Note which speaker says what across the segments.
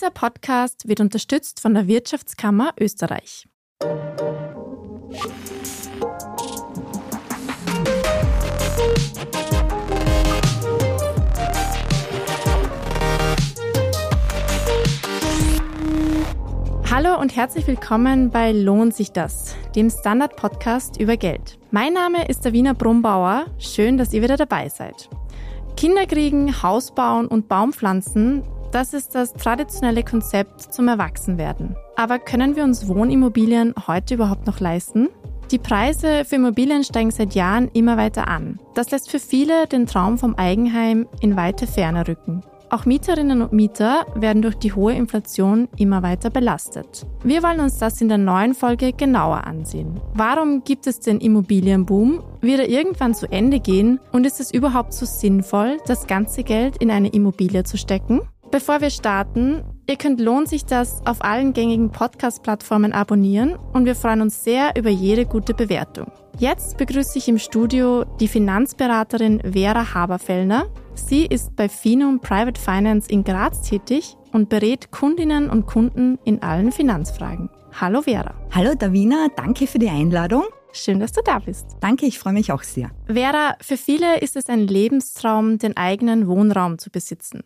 Speaker 1: Dieser Podcast wird unterstützt von der Wirtschaftskammer Österreich. Hallo und herzlich willkommen bei Lohnt sich das, dem Standard-Podcast über Geld. Mein Name ist Davina Brumbauer. Schön, dass ihr wieder dabei seid. Kinder kriegen, Haus bauen und Baumpflanzen, das ist das traditionelle Konzept zum Erwachsenwerden. Aber können wir uns Wohnimmobilien heute überhaupt noch leisten? Die Preise für Immobilien steigen seit Jahren immer weiter an. Das lässt für viele den Traum vom Eigenheim in weite Ferne rücken. Auch Mieterinnen und Mieter werden durch die hohe Inflation immer weiter belastet. Wir wollen uns das in der neuen Folge genauer ansehen. Warum gibt es den Immobilienboom? Wird er irgendwann zu Ende gehen? Und ist es überhaupt so sinnvoll, das ganze Geld in eine Immobilie zu stecken? Bevor wir starten, ihr könnt lohnt sich das auf allen gängigen Podcast-Plattformen abonnieren und wir freuen uns sehr über jede gute Bewertung. Jetzt begrüße ich im Studio die Finanzberaterin Vera Haberfellner. Sie ist bei Finum Private Finance in Graz tätig und berät Kundinnen und Kunden in allen Finanzfragen. Hallo Vera.
Speaker 2: Hallo Davina, danke für die Einladung.
Speaker 1: Schön, dass du da bist.
Speaker 2: Danke, ich freue mich auch sehr.
Speaker 1: Vera, für viele ist es ein Lebenstraum, den eigenen Wohnraum zu besitzen.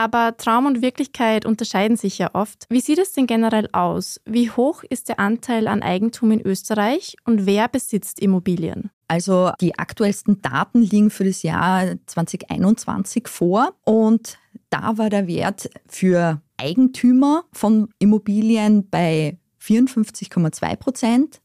Speaker 1: Aber Traum und Wirklichkeit unterscheiden sich ja oft. Wie sieht es denn generell aus? Wie hoch ist der Anteil an Eigentum in Österreich und wer besitzt Immobilien?
Speaker 2: Also die aktuellsten Daten liegen für das Jahr 2021 vor und da war der Wert für Eigentümer von Immobilien bei 54,2 Prozent.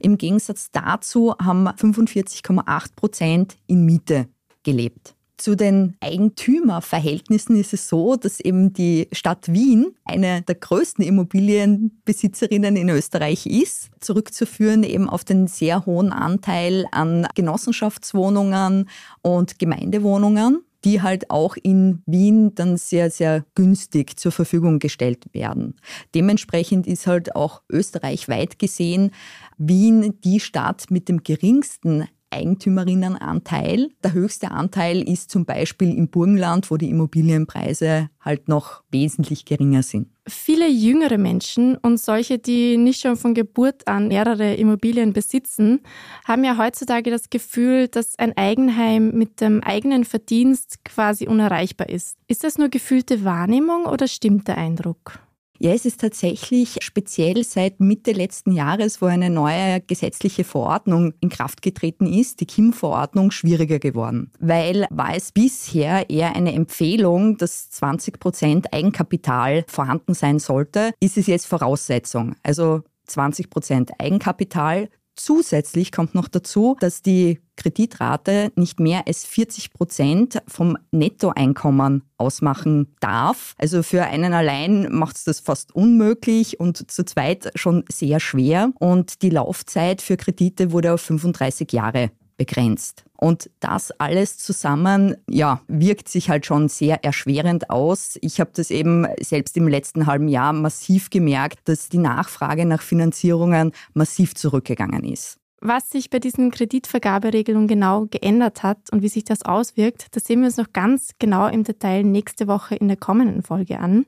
Speaker 2: Im Gegensatz dazu haben 45,8 Prozent in Miete gelebt. Zu den Eigentümerverhältnissen ist es so, dass eben die Stadt Wien eine der größten Immobilienbesitzerinnen in Österreich ist, zurückzuführen eben auf den sehr hohen Anteil an Genossenschaftswohnungen und Gemeindewohnungen die halt auch in Wien dann sehr, sehr günstig zur Verfügung gestellt werden. Dementsprechend ist halt auch österreichweit gesehen Wien die Stadt mit dem geringsten Eigentümerinnenanteil. Der höchste Anteil ist zum Beispiel im Burgenland, wo die Immobilienpreise halt noch wesentlich geringer sind.
Speaker 1: Viele jüngere Menschen und solche, die nicht schon von Geburt an mehrere Immobilien besitzen, haben ja heutzutage das Gefühl, dass ein Eigenheim mit dem eigenen Verdienst quasi unerreichbar ist. Ist das nur gefühlte Wahrnehmung oder stimmt der Eindruck?
Speaker 2: Ja, es ist tatsächlich speziell seit Mitte letzten Jahres, wo eine neue gesetzliche Verordnung in Kraft getreten ist, die KIM-Verordnung, schwieriger geworden. Weil war es bisher eher eine Empfehlung, dass 20 Prozent Eigenkapital vorhanden sein sollte, ist es jetzt Voraussetzung. Also 20 Prozent Eigenkapital Zusätzlich kommt noch dazu, dass die Kreditrate nicht mehr als 40 Prozent vom Nettoeinkommen ausmachen darf. Also für einen allein macht es das fast unmöglich und zu zweit schon sehr schwer. Und die Laufzeit für Kredite wurde auf 35 Jahre begrenzt. Und das alles zusammen, ja, wirkt sich halt schon sehr erschwerend aus. Ich habe das eben selbst im letzten halben Jahr massiv gemerkt, dass die Nachfrage nach Finanzierungen massiv zurückgegangen ist.
Speaker 1: Was sich bei diesen Kreditvergaberegelungen genau geändert hat und wie sich das auswirkt, das sehen wir uns noch ganz genau im Detail nächste Woche in der kommenden Folge an.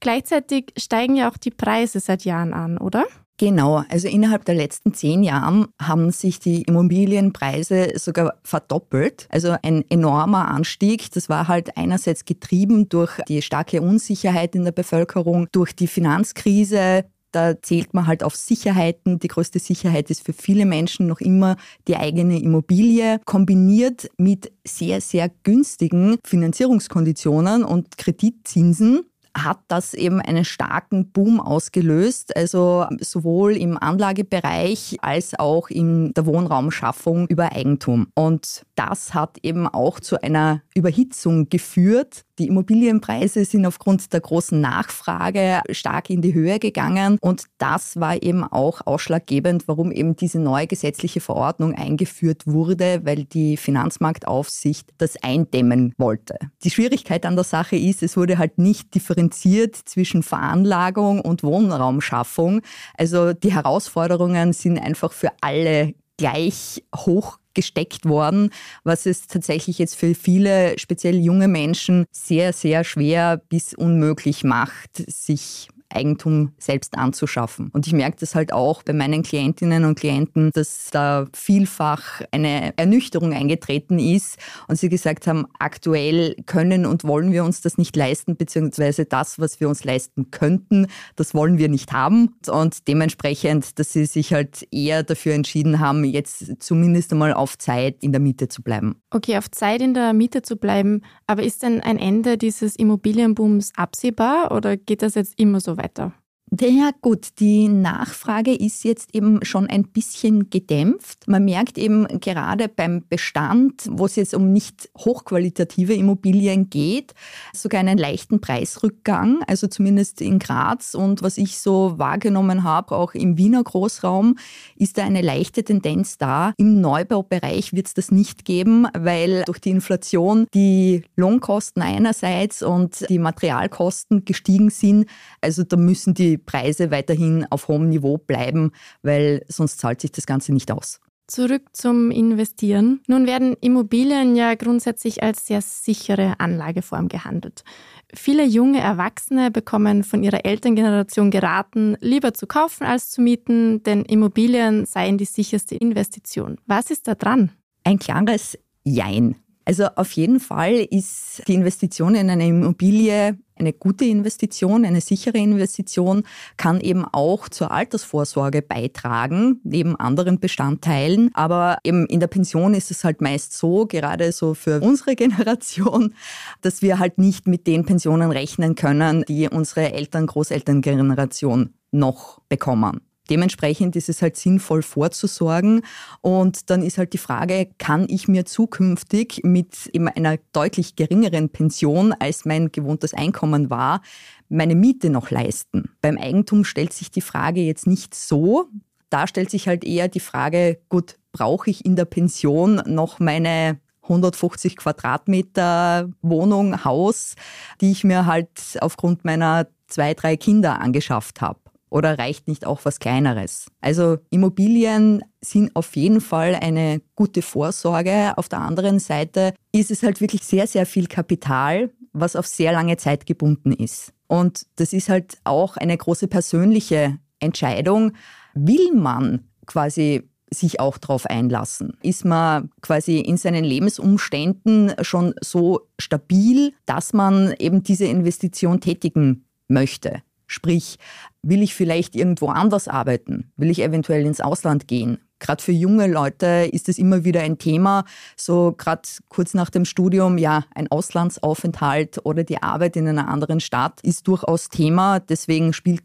Speaker 1: Gleichzeitig steigen ja auch die Preise seit Jahren an, oder?
Speaker 2: Genau, also innerhalb der letzten zehn Jahren haben sich die Immobilienpreise sogar verdoppelt. Also ein enormer Anstieg. Das war halt einerseits getrieben durch die starke Unsicherheit in der Bevölkerung, durch die Finanzkrise, da zählt man halt auf Sicherheiten. Die größte Sicherheit ist für viele Menschen noch immer die eigene Immobilie, kombiniert mit sehr, sehr günstigen Finanzierungskonditionen und Kreditzinsen hat das eben einen starken Boom ausgelöst, also sowohl im Anlagebereich als auch in der Wohnraumschaffung über Eigentum. Und das hat eben auch zu einer Überhitzung geführt. Die Immobilienpreise sind aufgrund der großen Nachfrage stark in die Höhe gegangen und das war eben auch ausschlaggebend, warum eben diese neue gesetzliche Verordnung eingeführt wurde, weil die Finanzmarktaufsicht das eindämmen wollte. Die Schwierigkeit an der Sache ist, es wurde halt nicht differenziert zwischen Veranlagung und Wohnraumschaffung. Also die Herausforderungen sind einfach für alle gleich hoch gesteckt worden, was es tatsächlich jetzt für viele, speziell junge Menschen, sehr, sehr schwer bis unmöglich macht, sich Eigentum selbst anzuschaffen. Und ich merke das halt auch bei meinen Klientinnen und Klienten, dass da vielfach eine Ernüchterung eingetreten ist und sie gesagt haben, aktuell können und wollen wir uns das nicht leisten, beziehungsweise das, was wir uns leisten könnten, das wollen wir nicht haben. Und dementsprechend, dass sie sich halt eher dafür entschieden haben, jetzt zumindest einmal auf Zeit in der Miete zu bleiben.
Speaker 1: Okay, auf Zeit in der Miete zu bleiben. Aber ist denn ein Ende dieses Immobilienbooms absehbar oder geht das jetzt immer so weiter?
Speaker 2: Ja gut, die Nachfrage ist jetzt eben schon ein bisschen gedämpft. Man merkt eben gerade beim Bestand, wo es jetzt um nicht hochqualitative Immobilien geht, sogar einen leichten Preisrückgang, also zumindest in Graz und was ich so wahrgenommen habe, auch im Wiener Großraum, ist da eine leichte Tendenz da. Im Neubaubereich wird es das nicht geben, weil durch die Inflation die Lohnkosten einerseits und die Materialkosten gestiegen sind. Also da müssen die Preise weiterhin auf hohem Niveau bleiben, weil sonst zahlt sich das Ganze nicht aus.
Speaker 1: Zurück zum Investieren. Nun werden Immobilien ja grundsätzlich als sehr sichere Anlageform gehandelt. Viele junge Erwachsene bekommen von ihrer Elterngeneration geraten, lieber zu kaufen als zu mieten, denn Immobilien seien die sicherste Investition. Was ist da dran?
Speaker 2: Ein klares Jein. Also auf jeden Fall ist die Investition in eine Immobilie eine gute Investition, eine sichere Investition, kann eben auch zur Altersvorsorge beitragen, neben anderen Bestandteilen. Aber eben in der Pension ist es halt meist so, gerade so für unsere Generation, dass wir halt nicht mit den Pensionen rechnen können, die unsere Eltern, Großelterngeneration noch bekommen. Dementsprechend ist es halt sinnvoll vorzusorgen. Und dann ist halt die Frage, kann ich mir zukünftig mit eben einer deutlich geringeren Pension, als mein gewohntes Einkommen war, meine Miete noch leisten? Beim Eigentum stellt sich die Frage jetzt nicht so. Da stellt sich halt eher die Frage, gut, brauche ich in der Pension noch meine 150 Quadratmeter Wohnung, Haus, die ich mir halt aufgrund meiner zwei, drei Kinder angeschafft habe? Oder reicht nicht auch was Kleineres? Also Immobilien sind auf jeden Fall eine gute Vorsorge. Auf der anderen Seite ist es halt wirklich sehr, sehr viel Kapital, was auf sehr lange Zeit gebunden ist. Und das ist halt auch eine große persönliche Entscheidung. Will man quasi sich auch darauf einlassen? Ist man quasi in seinen Lebensumständen schon so stabil, dass man eben diese Investition tätigen möchte? Sprich, will ich vielleicht irgendwo anders arbeiten? Will ich eventuell ins Ausland gehen? Gerade für junge Leute ist es immer wieder ein Thema, so gerade kurz nach dem Studium, ja, ein Auslandsaufenthalt oder die Arbeit in einer anderen Stadt ist durchaus Thema. Deswegen spielt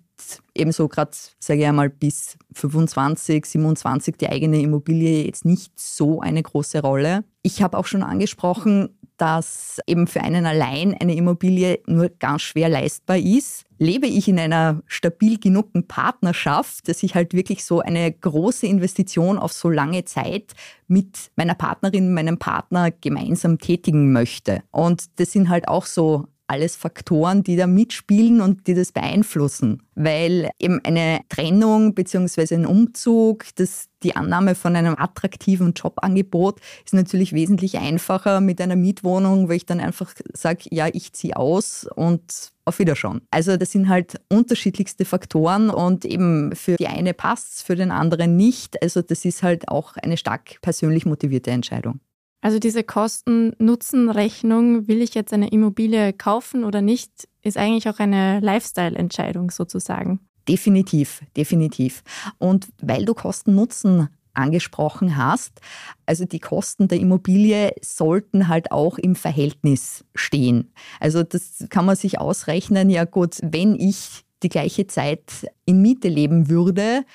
Speaker 2: ebenso gerade, sage ich einmal, bis 25, 27 die eigene Immobilie jetzt nicht so eine große Rolle. Ich habe auch schon angesprochen, dass eben für einen allein eine Immobilie nur ganz schwer leistbar ist. Lebe ich in einer stabil genugen Partnerschaft, dass ich halt wirklich so eine große Investition auf so lange Zeit mit meiner Partnerin, meinem Partner gemeinsam tätigen möchte. Und das sind halt auch so alles Faktoren, die da mitspielen und die das beeinflussen. Weil eben eine Trennung bzw. ein Umzug, das, die Annahme von einem attraktiven Jobangebot ist natürlich wesentlich einfacher mit einer Mietwohnung, wo ich dann einfach sage, ja, ich ziehe aus und auf Wiederschauen. Also das sind halt unterschiedlichste Faktoren und eben für die eine passt es, für den anderen nicht. Also das ist halt auch eine stark persönlich motivierte Entscheidung.
Speaker 1: Also diese Kosten-Nutzen-Rechnung, will ich jetzt eine Immobilie kaufen oder nicht, ist eigentlich auch eine Lifestyle-Entscheidung sozusagen.
Speaker 2: Definitiv, definitiv. Und weil du Kosten-Nutzen angesprochen hast, also die Kosten der Immobilie sollten halt auch im Verhältnis stehen. Also das kann man sich ausrechnen, ja gut, wenn ich die gleiche Zeit in Miete leben würde,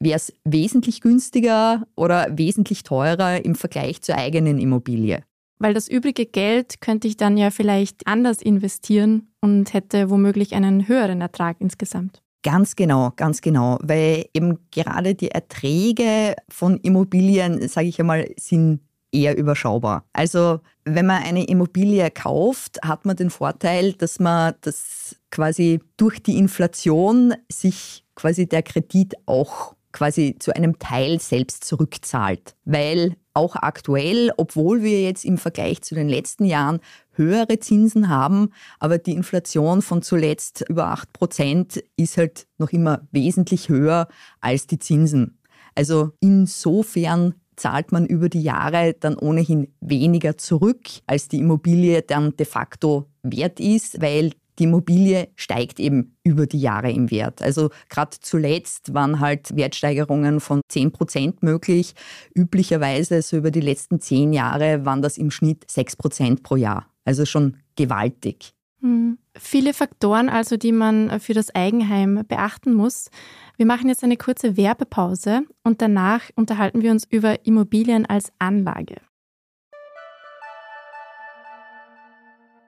Speaker 2: wäre es wesentlich günstiger oder wesentlich teurer im Vergleich zur eigenen Immobilie.
Speaker 1: Weil das übrige Geld könnte ich dann ja vielleicht anders investieren und hätte womöglich einen höheren Ertrag insgesamt.
Speaker 2: Ganz genau, ganz genau, weil eben gerade die Erträge von Immobilien, sage ich einmal, sind eher überschaubar. Also wenn man eine Immobilie kauft, hat man den Vorteil, dass man das quasi durch die Inflation sich quasi der Kredit auch quasi zu einem Teil selbst zurückzahlt. Weil auch aktuell, obwohl wir jetzt im Vergleich zu den letzten Jahren höhere Zinsen haben, aber die Inflation von zuletzt über 8 Prozent ist halt noch immer wesentlich höher als die Zinsen. Also insofern zahlt man über die Jahre dann ohnehin weniger zurück, als die Immobilie dann de facto wert ist, weil die Immobilie steigt eben über die Jahre im Wert. Also gerade zuletzt waren halt Wertsteigerungen von 10 Prozent möglich. Üblicherweise so über die letzten zehn Jahre waren das im Schnitt 6 Prozent pro Jahr. Also schon gewaltig.
Speaker 1: Hm. Viele Faktoren also, die man für das Eigenheim beachten muss. Wir machen jetzt eine kurze Werbepause und danach unterhalten wir uns über Immobilien als Anlage.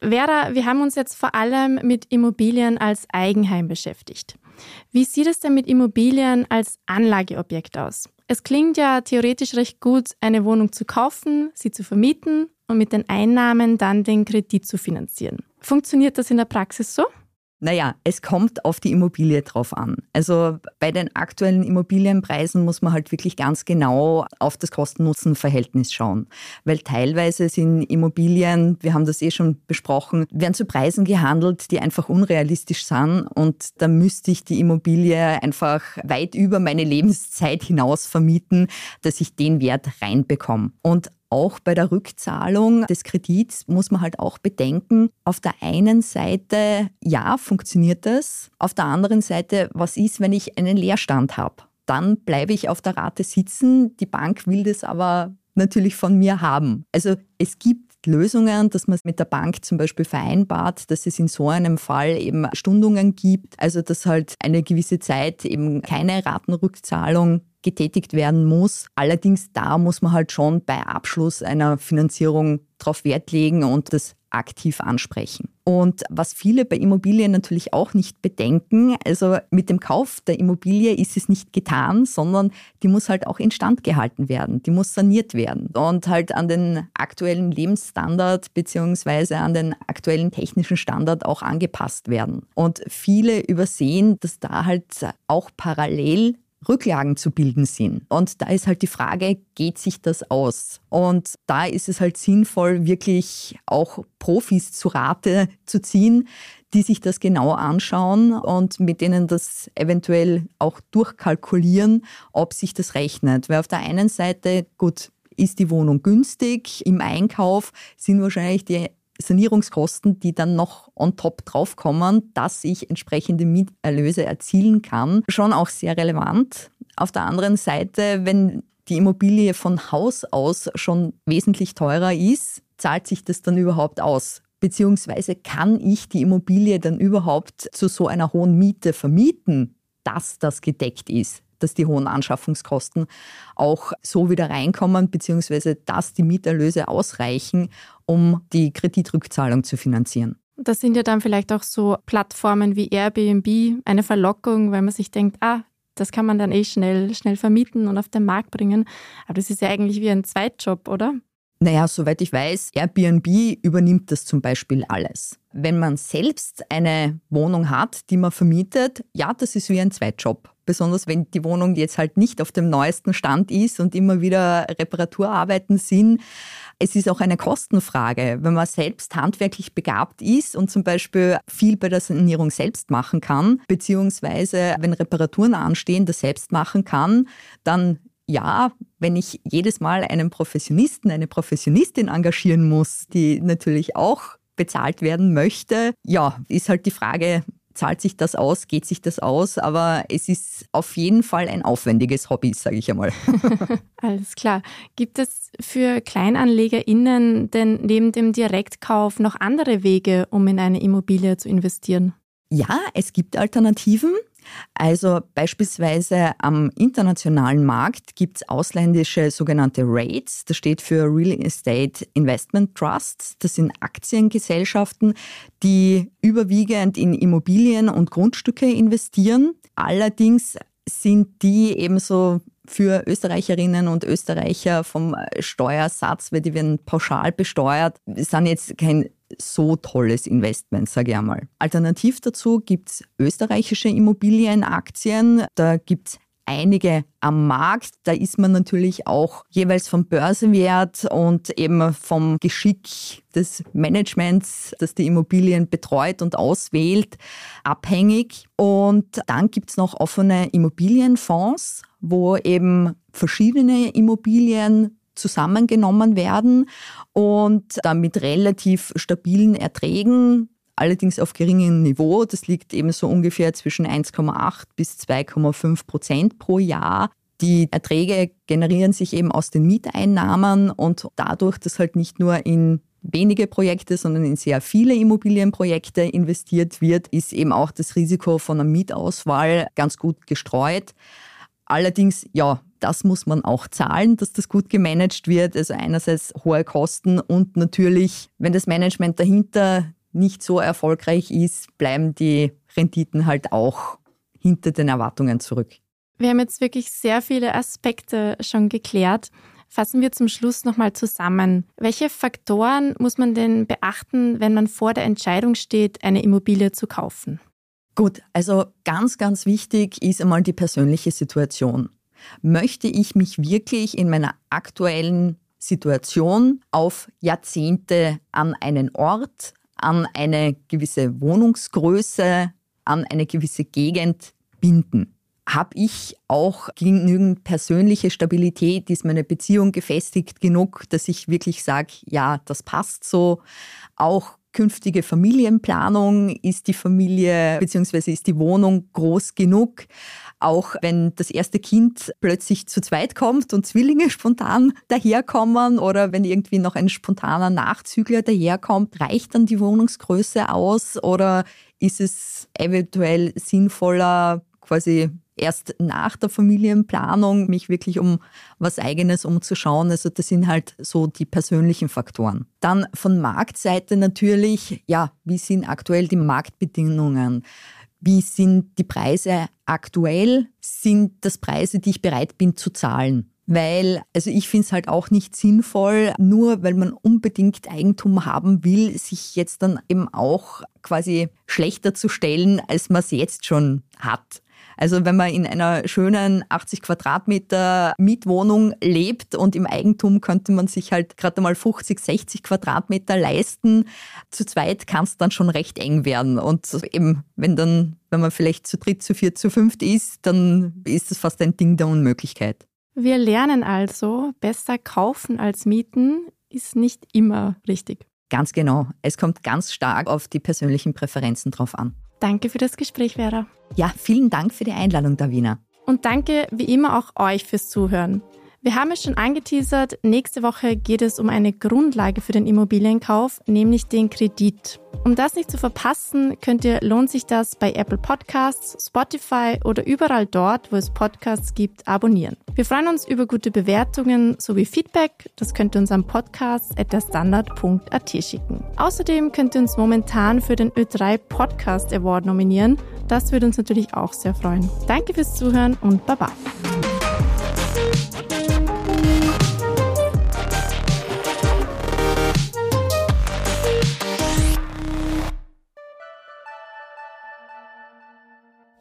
Speaker 1: Vera, wir haben uns jetzt vor allem mit Immobilien als Eigenheim beschäftigt. Wie sieht es denn mit Immobilien als Anlageobjekt aus? Es klingt ja theoretisch recht gut, eine Wohnung zu kaufen, sie zu vermieten und mit den Einnahmen dann den Kredit zu finanzieren. Funktioniert das in der Praxis so?
Speaker 2: Naja, es kommt auf die Immobilie drauf an. Also bei den aktuellen Immobilienpreisen muss man halt wirklich ganz genau auf das Kosten-Nutzen-Verhältnis schauen. Weil teilweise sind Immobilien, wir haben das eh schon besprochen, werden zu Preisen gehandelt, die einfach unrealistisch sind. Und da müsste ich die Immobilie einfach weit über meine Lebenszeit hinaus vermieten, dass ich den Wert reinbekomme. Und auch bei der Rückzahlung des Kredits muss man halt auch bedenken, auf der einen Seite, ja, funktioniert das. Auf der anderen Seite, was ist, wenn ich einen Leerstand habe? Dann bleibe ich auf der Rate sitzen. Die Bank will das aber natürlich von mir haben. Also es gibt Lösungen, dass man mit der Bank zum Beispiel vereinbart, dass es in so einem Fall eben Stundungen gibt, also dass halt eine gewisse Zeit eben keine Ratenrückzahlung getätigt werden muss. Allerdings da muss man halt schon bei Abschluss einer Finanzierung darauf Wert legen und das aktiv ansprechen. Und was viele bei Immobilien natürlich auch nicht bedenken, also mit dem Kauf der Immobilie ist es nicht getan, sondern die muss halt auch instand gehalten werden, die muss saniert werden und halt an den aktuellen Lebensstandard beziehungsweise an den aktuellen technischen Standard auch angepasst werden. Und viele übersehen, dass da halt auch parallel Rücklagen zu bilden sind. Und da ist halt die Frage, geht sich das aus? Und da ist es halt sinnvoll, wirklich auch Profis zu Rate zu ziehen, die sich das genau anschauen und mit denen das eventuell auch durchkalkulieren, ob sich das rechnet. Weil auf der einen Seite, gut, ist die Wohnung günstig, im Einkauf sind wahrscheinlich die Sanierungskosten, die dann noch on top draufkommen, dass ich entsprechende Mieterlöse erzielen kann, schon auch sehr relevant. Auf der anderen Seite, wenn die Immobilie von Haus aus schon wesentlich teurer ist, zahlt sich das dann überhaupt aus? Beziehungsweise kann ich die Immobilie dann überhaupt zu so einer hohen Miete vermieten, dass das gedeckt ist? Dass die hohen Anschaffungskosten auch so wieder reinkommen, beziehungsweise dass die Mieterlöse ausreichen, um die Kreditrückzahlung zu finanzieren.
Speaker 1: Das sind ja dann vielleicht auch so Plattformen wie Airbnb eine Verlockung, weil man sich denkt, ah, das kann man dann eh schnell, schnell vermieten und auf den Markt bringen. Aber das ist ja eigentlich wie ein Zweitjob, oder?
Speaker 2: Naja, soweit ich weiß, Airbnb übernimmt das zum Beispiel alles. Wenn man selbst eine Wohnung hat, die man vermietet, ja, das ist wie ein Zweitjob. Besonders wenn die Wohnung jetzt halt nicht auf dem neuesten Stand ist und immer wieder Reparaturarbeiten sind, es ist auch eine Kostenfrage. Wenn man selbst handwerklich begabt ist und zum Beispiel viel bei der Sanierung selbst machen kann, beziehungsweise wenn Reparaturen anstehen, das selbst machen kann, dann ja, wenn ich jedes Mal einen Professionisten, eine Professionistin engagieren muss, die natürlich auch bezahlt werden möchte, ja, ist halt die Frage, zahlt sich das aus, geht sich das aus, aber es ist auf jeden Fall ein aufwendiges Hobby, sage ich einmal.
Speaker 1: Alles klar. Gibt es für KleinanlegerInnen denn neben dem Direktkauf noch andere Wege, um in eine Immobilie zu investieren?
Speaker 2: Ja, es gibt Alternativen. Also beispielsweise am internationalen Markt gibt es ausländische sogenannte REITs. Das steht für Real Estate Investment Trusts. Das sind Aktiengesellschaften, die überwiegend in Immobilien und Grundstücke investieren. Allerdings sind die ebenso für Österreicherinnen und Österreicher vom Steuersatz, weil die werden pauschal besteuert, sind jetzt kein so tolles Investment, sage ich einmal. Alternativ dazu gibt es österreichische Immobilienaktien. Da gibt es einige am Markt. Da ist man natürlich auch jeweils vom Börsenwert und eben vom Geschick des Managements, das die Immobilien betreut und auswählt, abhängig. Und dann gibt es noch offene Immobilienfonds, wo eben verschiedene Immobilien zusammengenommen werden und dann mit relativ stabilen Erträgen, allerdings auf geringem Niveau. Das liegt eben so ungefähr zwischen 1,8 bis 2,5 Prozent pro Jahr. Die Erträge generieren sich eben aus den Mieteinnahmen und dadurch, dass halt nicht nur in wenige Projekte, sondern in sehr viele Immobilienprojekte investiert wird, ist eben auch das Risiko von einer Mietauswahl ganz gut gestreut. Allerdings, ja, das muss man auch zahlen, dass das gut gemanagt wird. Also einerseits hohe Kosten und natürlich, wenn das Management dahinter nicht so erfolgreich ist, bleiben die Renditen halt auch hinter den Erwartungen zurück.
Speaker 1: Wir haben jetzt wirklich sehr viele Aspekte schon geklärt. Fassen wir zum Schluss nochmal zusammen. Welche Faktoren muss man denn beachten, wenn man vor der Entscheidung steht, eine Immobilie zu kaufen?
Speaker 2: Gut, also ganz, ganz wichtig ist einmal die persönliche Situation. Möchte ich mich wirklich in meiner aktuellen Situation auf Jahrzehnte an einen Ort, an eine gewisse Wohnungsgröße, an eine gewisse Gegend binden? Habe ich auch genügend persönliche Stabilität? Ist meine Beziehung gefestigt genug, dass ich wirklich sage, ja, das passt so? Auch künftige Familienplanung? Ist die Familie bzw. ist die Wohnung groß genug? Auch wenn das erste Kind plötzlich zu zweit kommt und Zwillinge spontan daherkommen oder wenn irgendwie noch ein spontaner Nachzügler daherkommt, reicht dann die Wohnungsgröße aus oder ist es eventuell sinnvoller, quasi erst nach der Familienplanung mich wirklich um was eigenes umzuschauen. Also das sind halt so die persönlichen Faktoren. Dann von Marktseite natürlich, ja, wie sind aktuell die Marktbedingungen? Wie sind die Preise aktuell? Sind das Preise, die ich bereit bin zu zahlen? Weil, also ich finde es halt auch nicht sinnvoll, nur weil man unbedingt Eigentum haben will, sich jetzt dann eben auch quasi schlechter zu stellen, als man es jetzt schon hat. Also wenn man in einer schönen 80 Quadratmeter Mietwohnung lebt und im Eigentum könnte man sich halt gerade mal 50, 60 Quadratmeter leisten. Zu zweit kann es dann schon recht eng werden. Und eben, wenn dann, wenn man vielleicht zu dritt, zu vier, zu fünft ist, dann ist es fast ein Ding der Unmöglichkeit.
Speaker 1: Wir lernen also, besser kaufen als mieten ist nicht immer richtig.
Speaker 2: Ganz genau. Es kommt ganz stark auf die persönlichen Präferenzen drauf an.
Speaker 1: Danke für das Gespräch, Vera.
Speaker 2: Ja, vielen Dank für die Einladung, Davina.
Speaker 1: Und danke wie immer auch euch fürs Zuhören. Wir haben es schon angeteasert, nächste Woche geht es um eine Grundlage für den Immobilienkauf, nämlich den Kredit. Um das nicht zu verpassen, könnt ihr Lohnt sich das bei Apple Podcasts, Spotify oder überall dort, wo es Podcasts gibt, abonnieren. Wir freuen uns über gute Bewertungen sowie Feedback. Das könnt ihr uns am Podcast at derstandard.at schicken. Außerdem könnt ihr uns momentan für den Ö3 Podcast Award nominieren. Das würde uns natürlich auch sehr freuen. Danke fürs Zuhören und Baba.